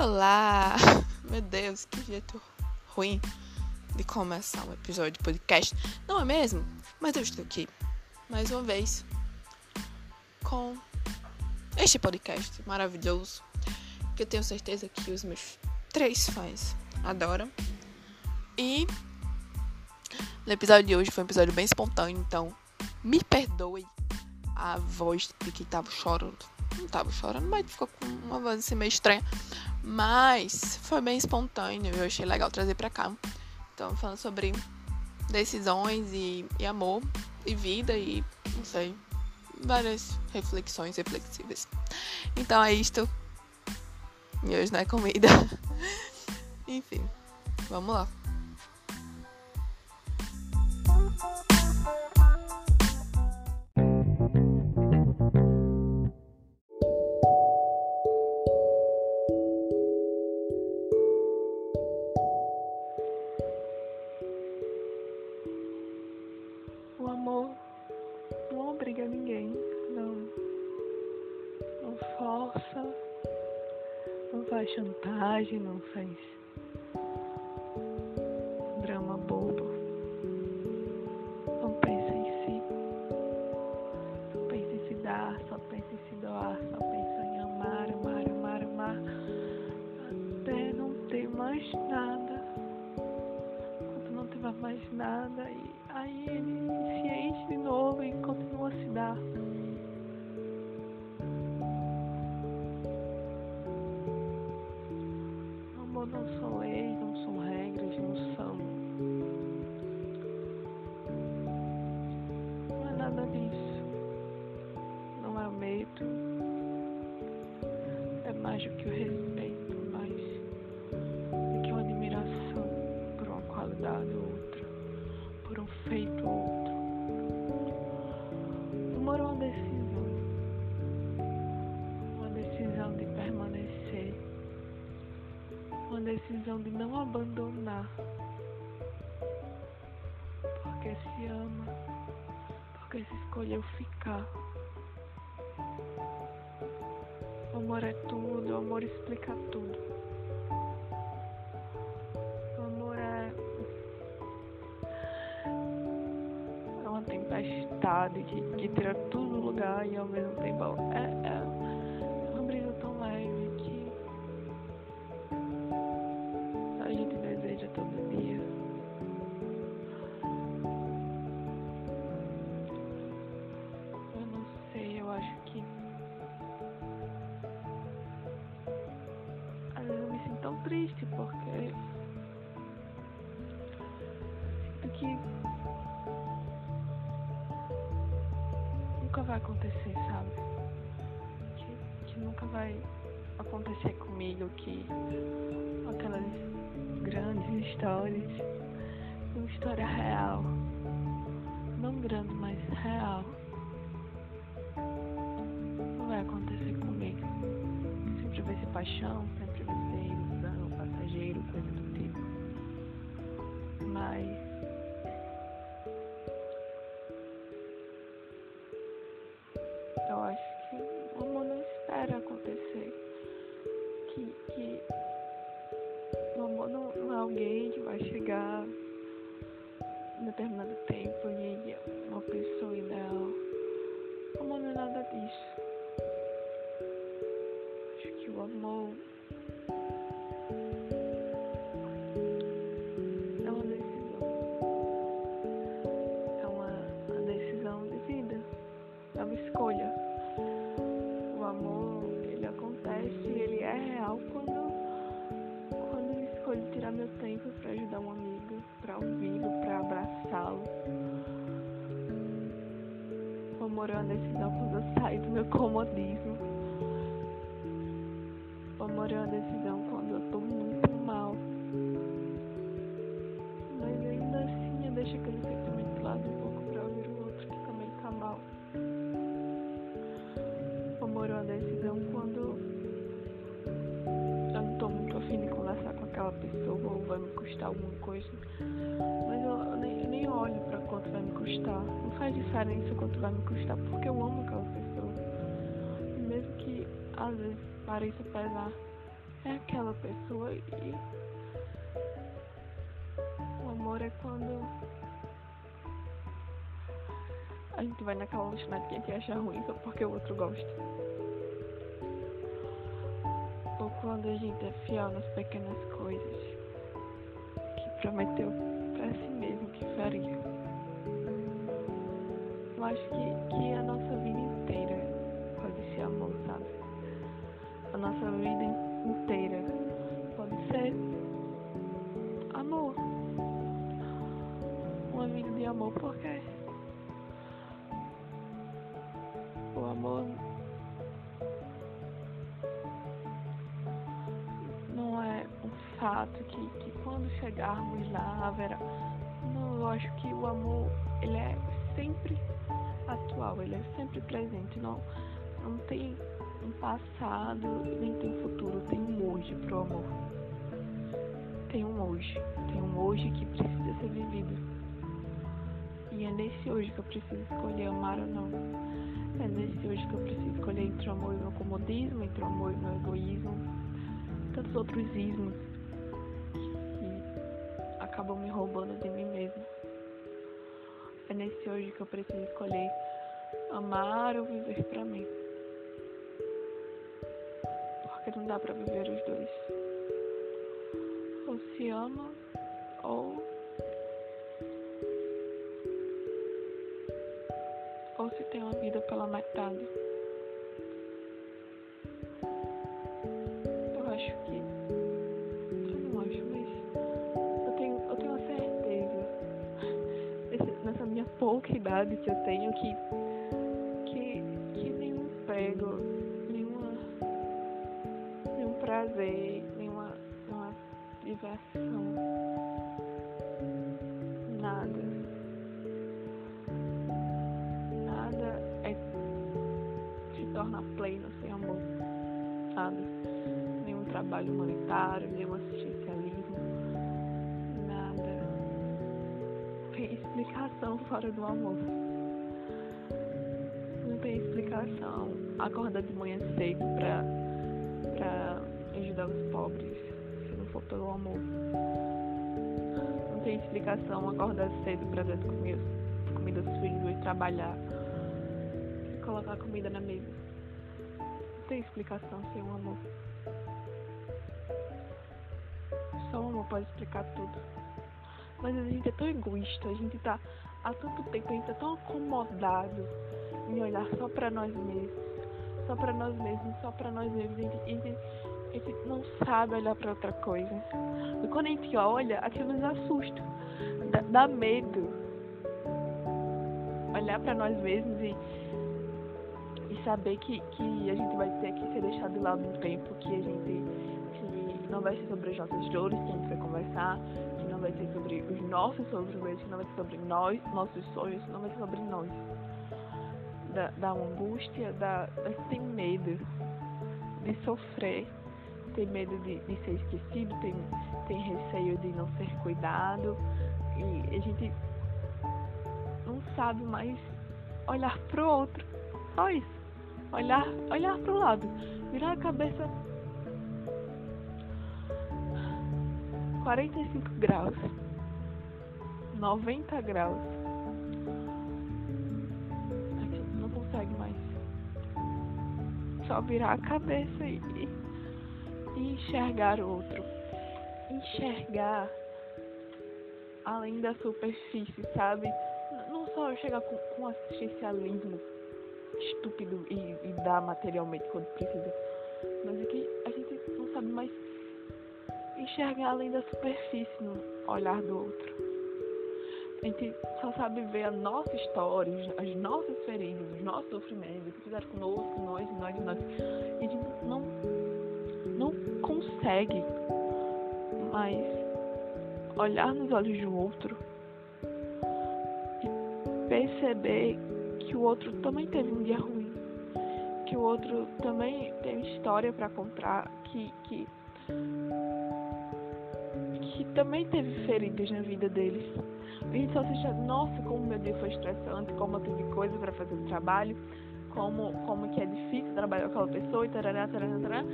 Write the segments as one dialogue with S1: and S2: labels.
S1: Olá! Meu Deus, que jeito ruim de começar um episódio de podcast, não é mesmo? Mas eu estou aqui mais uma vez com este podcast maravilhoso que eu tenho certeza que os meus três fãs adoram. E no episódio de hoje foi um episódio bem espontâneo, então me perdoe a voz de quem tava chorando. Não tava chorando, mas ficou com uma voz assim meio estranha. Mas foi bem espontâneo, eu achei legal trazer pra cá. Então, falando sobre decisões e, e amor e vida e não sei, várias reflexões reflexivas. Então é isto. E hoje não é comida. Enfim, vamos lá. Faz drama bobo. Não pensa em si, só pensa em se dar, só pensa em se doar, só pensa em amar, amar, amar, amar, até não ter mais nada. Quando não tiver mais nada, e aí ele abandonar. Porque se ama. Porque se escolheu ficar. O amor é tudo, o amor explica tudo. O amor é. É uma tempestade que, que tira tudo do lugar e ao mesmo tempo é, é que aquelas grandes histórias, uma história real, não grande, mas real, não vai acontecer comigo. Sempre vai ser paixão, sempre vai ser ilusão, passageiro, coisa do tipo. Mas vai chegar em determinado tempo e uma pessoa ideal. O amor não é nada disso. Acho que o amor meu tempo para ajudar um amigo, para ouvi-lo, para abraçá-lo. O amor é uma decisão quando eu saio do meu comodismo. O amor é uma decisão vai me custar alguma coisa. Mas eu, nem, eu nem olho pra quanto vai me custar. Não faz diferença quanto vai me custar porque eu amo aquela pessoa. Mesmo que às vezes pareça pesar, é aquela pessoa e o amor é quando a gente vai naquela lanchonete que a gente acha ruim só porque o outro gosta. Ou quando a gente é fiel nas pequenas coisas prometeu para si mesmo que faria. Eu acho que, que a nossa vida inteira pode ser amor, sabe? A nossa vida inteira pode ser amor. Uma vida de amor, porque o amor fato que, que quando chegarmos lá haverá. Não, eu acho que o amor ele é sempre atual, ele é sempre presente, não, não tem um passado, nem tem um futuro, tem um hoje pro amor. Tem um hoje, tem um hoje que precisa ser vivido. E é nesse hoje que eu preciso escolher amar ou não. É nesse hoje que eu preciso escolher entre o amor e o meu comodismo, entre o amor e o meu egoísmo, tantos outros ismos acabam me roubando de mim mesmo. É nesse hoje que eu preciso escolher amar ou viver para mim. Porque não dá para viver os dois. Ou se ama ou ou se tem uma vida pela metade. Pouca idade que eu tenho que que, que nenhum emprego, nenhuma, nenhum prazer, nenhuma, nenhuma diversão, nada, nada é se torna pleno sem amor, nada, nenhum trabalho humanitário, nenhum explicação fora do amor tem explicação acordar de manhã cedo pra, pra ajudar os pobres, se não for pelo amor. Não tem explicação acordar cedo pra dar comida, comida aos filhos e trabalhar e colocar comida na mesa. Não tem explicação sem o amor. Só o amor pode explicar tudo. Mas a gente é tão egoísta, a gente tá há tanto tempo, a gente tá tão acomodado em olhar só para nós mesmos, só para nós mesmos, só para nós mesmos. A gente, a, gente, a gente, não sabe olhar para outra coisa. E quando a gente olha, aquilo nos assusta, dá, dá medo. Olhar para nós mesmos e, e saber que, que a gente vai ter que ser deixado de lado um tempo, que a gente que não vai ser sobre as nossas dores que a gente vai conversar, não vai ser sobre os nossos que não vai ser sobre nós, nossos sonhos, não vai ser sobre nós da, da angústia, da, da tem medo de sofrer, tem medo de, de ser esquecido, tem, tem receio de não ser cuidado e a gente não sabe mais olhar pro outro. Só isso. Olhar, olhar pro lado. Virar a cabeça 45 graus. 90 graus. consegue mais. Só virar a cabeça e, e enxergar o outro. Enxergar além da superfície, sabe? Não só chegar com, com assistencialismo estúpido e, e dar materialmente quando precisa, mas é que a gente não sabe mais enxergar além da superfície no olhar do outro. A gente só sabe ver a nossa história, as nossas feridas, os nossos sofrimentos, o que fizeram conosco, nós, nós, nós. A gente não, não consegue mais olhar nos olhos do outro e perceber que o outro também teve um dia ruim, que o outro também tem história para contar, que, que, que também teve feridas na vida deles. A gente só assiste, nossa, como meu dia foi estressante, como eu tive coisa para fazer no trabalho, como, como que é difícil trabalhar com aquela pessoa e tarará, tarará, tarará.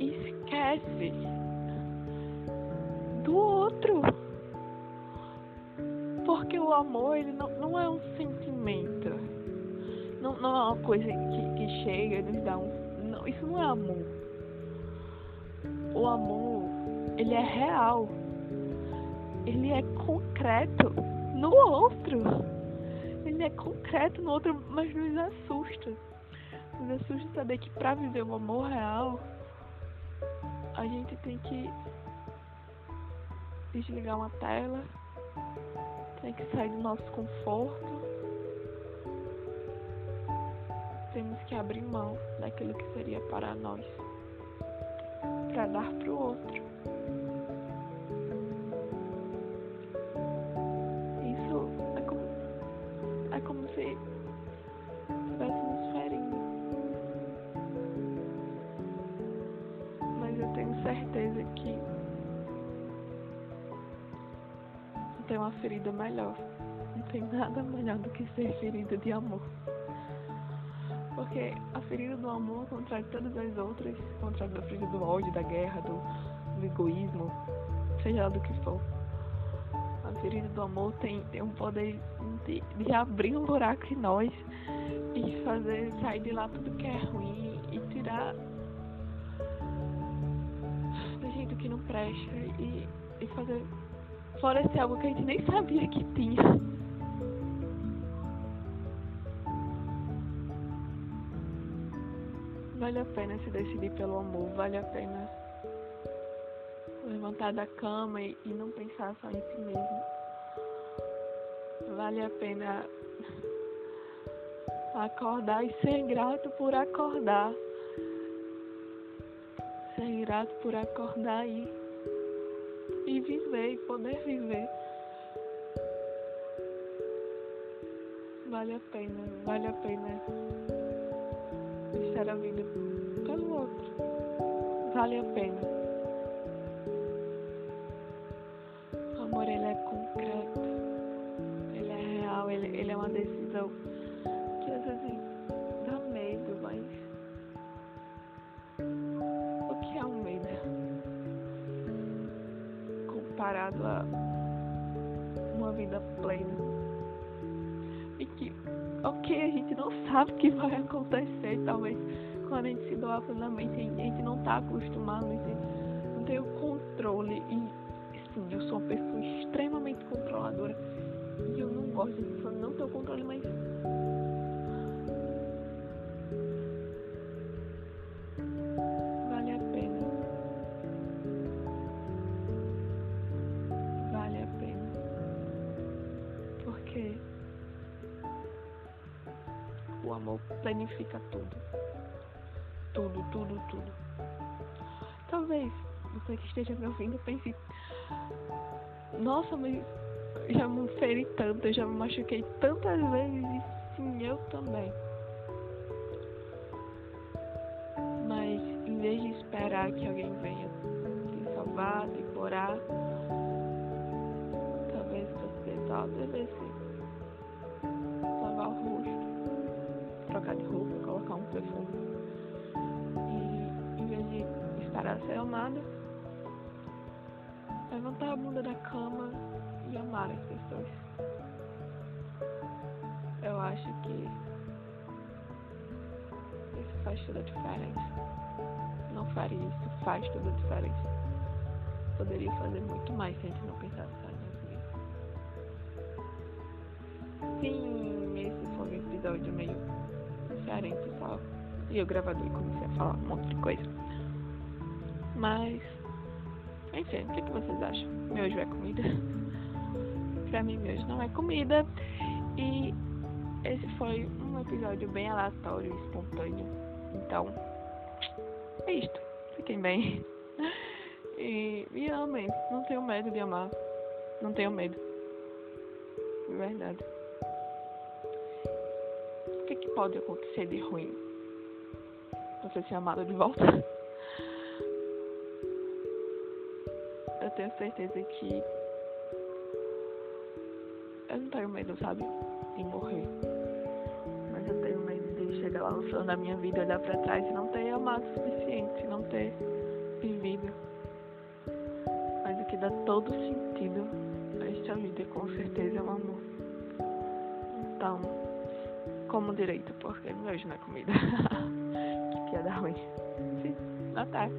S1: esquece do outro. Porque o amor, ele não, não é um sentimento. Não, não é uma coisa que, que chega e nos dá um. Não, isso não é amor. O amor, ele é real. Ele é concreto no outro. Ele é concreto no outro, mas nos assusta. Nos assusta saber que para viver o amor real, a gente tem que desligar uma tela, tem que sair do nosso conforto, temos que abrir mão daquilo que seria para nós, para dar para o outro. Certeza que tem uma ferida melhor. Não tem nada melhor do que ser ferida de amor. Porque a ferida do amor, de todas as outras, contrário da ferida do ódio, da guerra, do, do egoísmo, seja lá do que for, a ferida do amor tem, tem um poder de, de abrir um buraco em nós e fazer sair de lá tudo que é ruim e tirar do jeito que não presta e, e fazer florescer algo que a gente nem sabia que tinha. Vale a pena se decidir pelo amor, vale a pena levantar da cama e, e não pensar só em si mesmo. Vale a pena acordar e ser grato por acordar. Grato por acordar e e viver e poder viver. Vale a pena, vale a pena deixar a vida pelo outro. Vale a pena. O amor ele é concreto, ele é real, ele, ele é uma decisão que às vezes dá medo, mas Comparado a uma vida plena. E que, ok, a gente não sabe o que vai acontecer, talvez quando a gente se doar plenamente, a gente não está acostumado, a gente não tem o controle. E sim, eu sou uma pessoa extremamente controladora. E eu não gosto de não ter o controle, mas amor planifica tudo. Tudo, tudo, tudo. Talvez você que esteja me ouvindo pense: Nossa, mas já me feri tanto, já me machuquei tantas vezes e sim, eu também. Mas em vez de esperar que alguém venha te salvar, te curar, talvez você só devesse lavar o rosto, trocar de roupa, colocar um perfume. E em vez de esperar ser amada, levantar a bunda da cama e amar as pessoas. Eu acho que isso faz toda a diferença. Não faria isso, faz toda a diferença. Poderia fazer muito mais se a gente não pensasse só mesmos. Sim, esse foi um episódio meio diferente só. E eu gravador e comecei a falar um monte de coisa. Mas, enfim, o que, que vocês acham? Miojo é comida? pra mim, miojo não é comida. E esse foi um episódio bem aleatório e espontâneo. Então, é isto. Fiquem bem. E me amem. Não tenho medo de amar. Não tenho medo. De verdade que pode acontecer de ruim? Você ser é amado de volta? Eu tenho certeza que. Eu não tenho medo, sabe? De morrer. Mas eu tenho medo de chegar lá no final da minha vida, olhar pra trás e não ter amado o suficiente, não ter vivido. Mas o que dá todo sentido a esta vida, com certeza, é o amor. Então como direito, porque não é comida. que piada ruim. Sim, até.